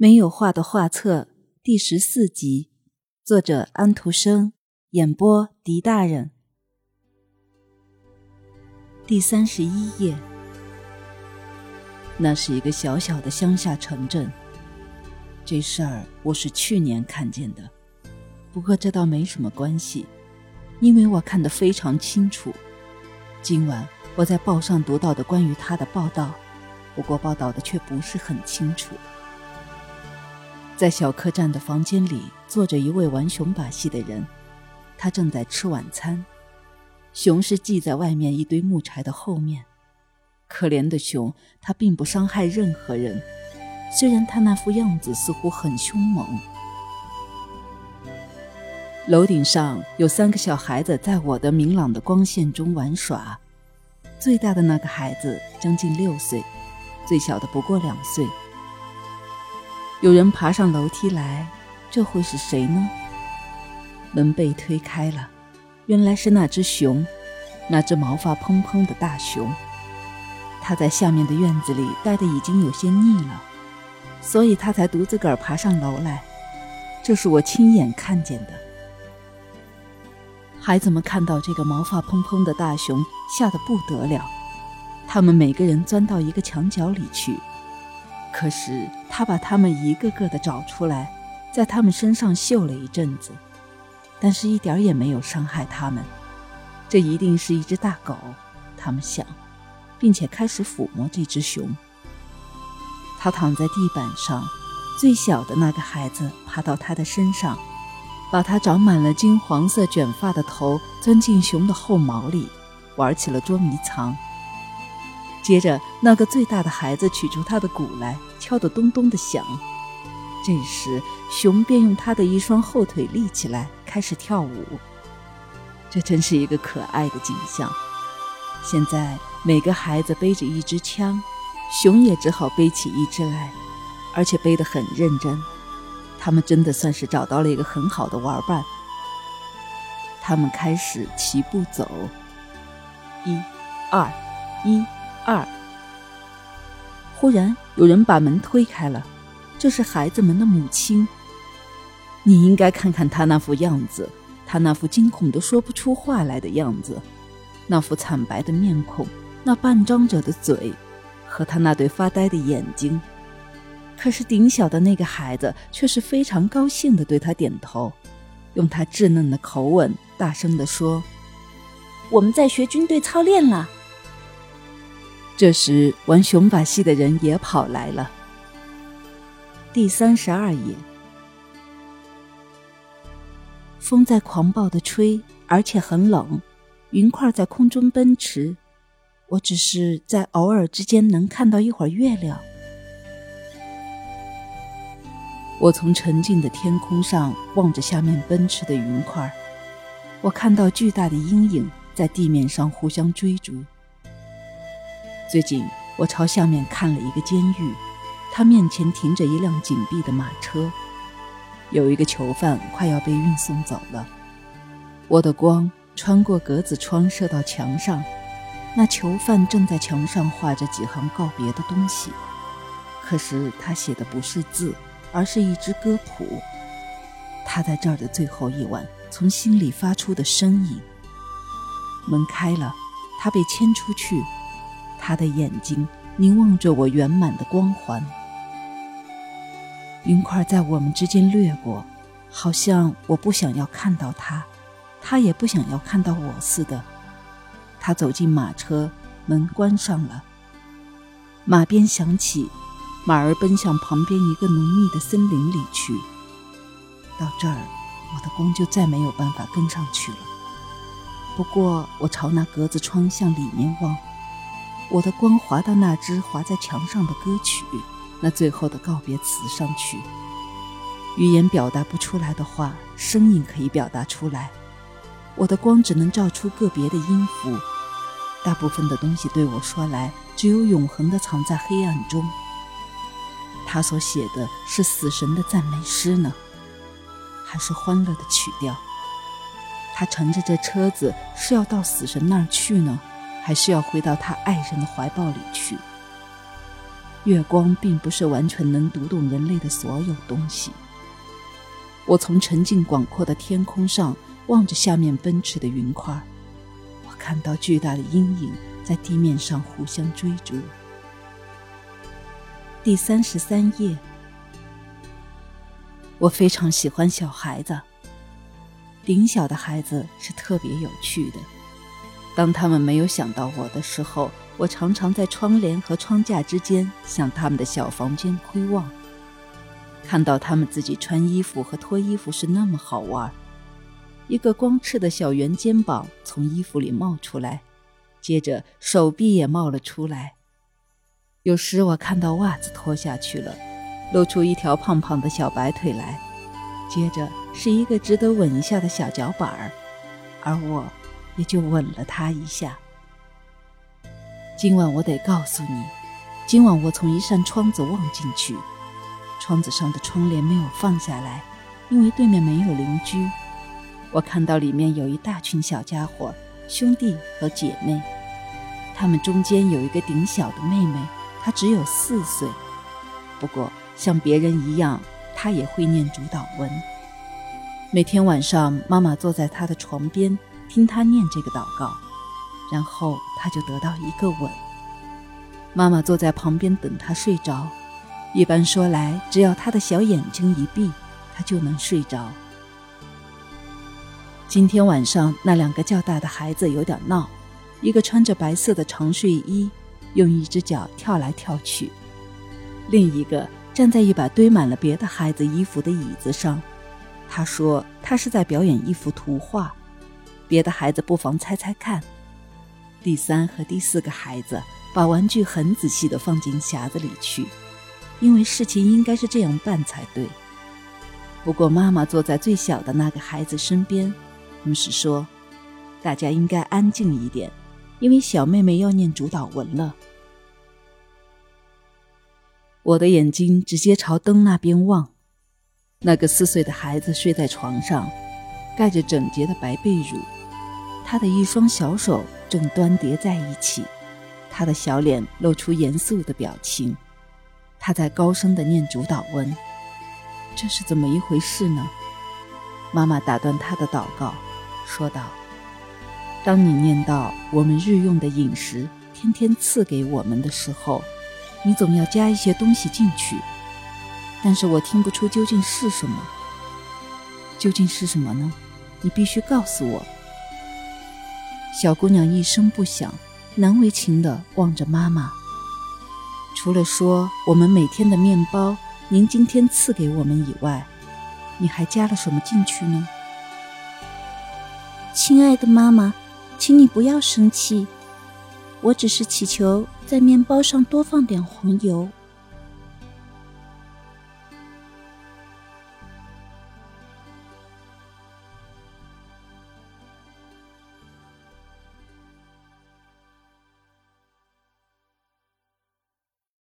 没有画的画册第十四集，作者安徒生，演播狄大人。第三十一页。那是一个小小的乡下城镇。这事儿我是去年看见的，不过这倒没什么关系，因为我看得非常清楚。今晚我在报上读到的关于他的报道，不过报道的却不是很清楚。在小客栈的房间里坐着一位玩熊把戏的人，他正在吃晚餐。熊是系在外面一堆木柴的后面。可怜的熊，它并不伤害任何人，虽然它那副样子似乎很凶猛。楼顶上有三个小孩子在我的明朗的光线中玩耍，最大的那个孩子将近六岁，最小的不过两岁。有人爬上楼梯来，这会是谁呢？门被推开了，原来是那只熊，那只毛发蓬蓬的大熊。他在下面的院子里待得已经有些腻了，所以他才独自个儿爬上楼来。这是我亲眼看见的。孩子们看到这个毛发蓬蓬的大熊，吓得不得了。他们每个人钻到一个墙角里去。可是他把他们一个个的找出来，在他们身上嗅了一阵子，但是一点也没有伤害他们。这一定是一只大狗，他们想。并且开始抚摸这只熊。他躺在地板上，最小的那个孩子爬到他的身上，把他长满了金黄色卷发的头钻进熊的后毛里，玩起了捉迷藏。接着，那个最大的孩子取出他的鼓来，敲得咚咚的响。这时，熊便用他的一双后腿立起来，开始跳舞。这真是一个可爱的景象。现在。每个孩子背着一支枪，熊也只好背起一支来，而且背得很认真。他们真的算是找到了一个很好的玩伴。他们开始齐步走，一、二、一、二。忽然有人把门推开了，这是孩子们的母亲。你应该看看他那副样子，他那副惊恐的说不出话来的样子，那副惨白的面孔。那半张着的嘴，和他那对发呆的眼睛，可是顶小的那个孩子却是非常高兴地对他点头，用他稚嫩的口吻大声地说：“我们在学军队操练了。”这时，玩熊把戏的人也跑来了。第三十二页，风在狂暴地吹，而且很冷，云块在空中奔驰。我只是在偶尔之间能看到一会儿月亮。我从沉静的天空上望着下面奔驰的云块，我看到巨大的阴影在地面上互相追逐。最近，我朝下面看了一个监狱，它面前停着一辆紧闭的马车，有一个囚犯快要被运送走了。我的光穿过格子窗射到墙上。那囚犯正在墙上画着几行告别的东西，可是他写的不是字，而是一支歌谱。他在这儿的最后一晚从心里发出的声音。门开了，他被牵出去，他的眼睛凝望着我圆满的光环。云块在我们之间掠过，好像我不想要看到他，他也不想要看到我似的。他走进马车，门关上了。马鞭响起，马儿奔向旁边一个浓密的森林里去。到这儿，我的光就再没有办法跟上去了。不过，我朝那格子窗向里面望，我的光滑到那只划在墙上的歌曲，那最后的告别词上去。语言表达不出来的话，声音可以表达出来。我的光只能照出个别的音符。大部分的东西对我说来，只有永恒的藏在黑暗中。他所写的是死神的赞美诗呢，还是欢乐的曲调？他乘着这车子是要到死神那儿去呢，还是要回到他爱人的怀抱里去？月光并不是完全能读懂人类的所有东西。我从沉静广阔的天空上望着下面奔驰的云块，我看到巨大的阴影在地面上互相追逐。第三十三页，我非常喜欢小孩子。顶小的孩子是特别有趣的。当他们没有想到我的时候，我常常在窗帘和窗架之间向他们的小房间窥望。看到他们自己穿衣服和脱衣服是那么好玩。一个光赤的小圆肩膀从衣服里冒出来，接着手臂也冒了出来。有时我看到袜子脱下去了，露出一条胖胖的小白腿来，接着是一个值得吻一下的小脚板儿，而我也就吻了他一下。今晚我得告诉你，今晚我从一扇窗子望进去。窗子上的窗帘没有放下来，因为对面没有邻居。我看到里面有一大群小家伙，兄弟和姐妹。他们中间有一个顶小的妹妹，她只有四岁。不过像别人一样，她也会念主导文。每天晚上，妈妈坐在她的床边听他念这个祷告，然后他就得到一个吻。妈妈坐在旁边等他睡着。一般说来，只要他的小眼睛一闭，他就能睡着。今天晚上，那两个较大的孩子有点闹，一个穿着白色的长睡衣，用一只脚跳来跳去；另一个站在一把堆满了别的孩子衣服的椅子上。他说他是在表演一幅图画，别的孩子不妨猜猜看。第三和第四个孩子把玩具很仔细的放进匣子里去。因为事情应该是这样办才对。不过妈妈坐在最小的那个孩子身边，同时说：“大家应该安静一点，因为小妹妹要念主导文了。”我的眼睛直接朝灯那边望，那个四岁的孩子睡在床上，盖着整洁的白被褥，他的一双小手正端叠在一起，他的小脸露出严肃的表情。他在高声地念主祷文，这是怎么一回事呢？妈妈打断他的祷告，说道：“当你念到我们日用的饮食天天赐给我们的时候，你总要加一些东西进去。但是我听不出究竟是什么。究竟是什么呢？你必须告诉我。”小姑娘一声不响，难为情地望着妈妈。除了说我们每天的面包，您今天赐给我们以外，你还加了什么进去呢？亲爱的妈妈，请你不要生气，我只是祈求在面包上多放点黄油。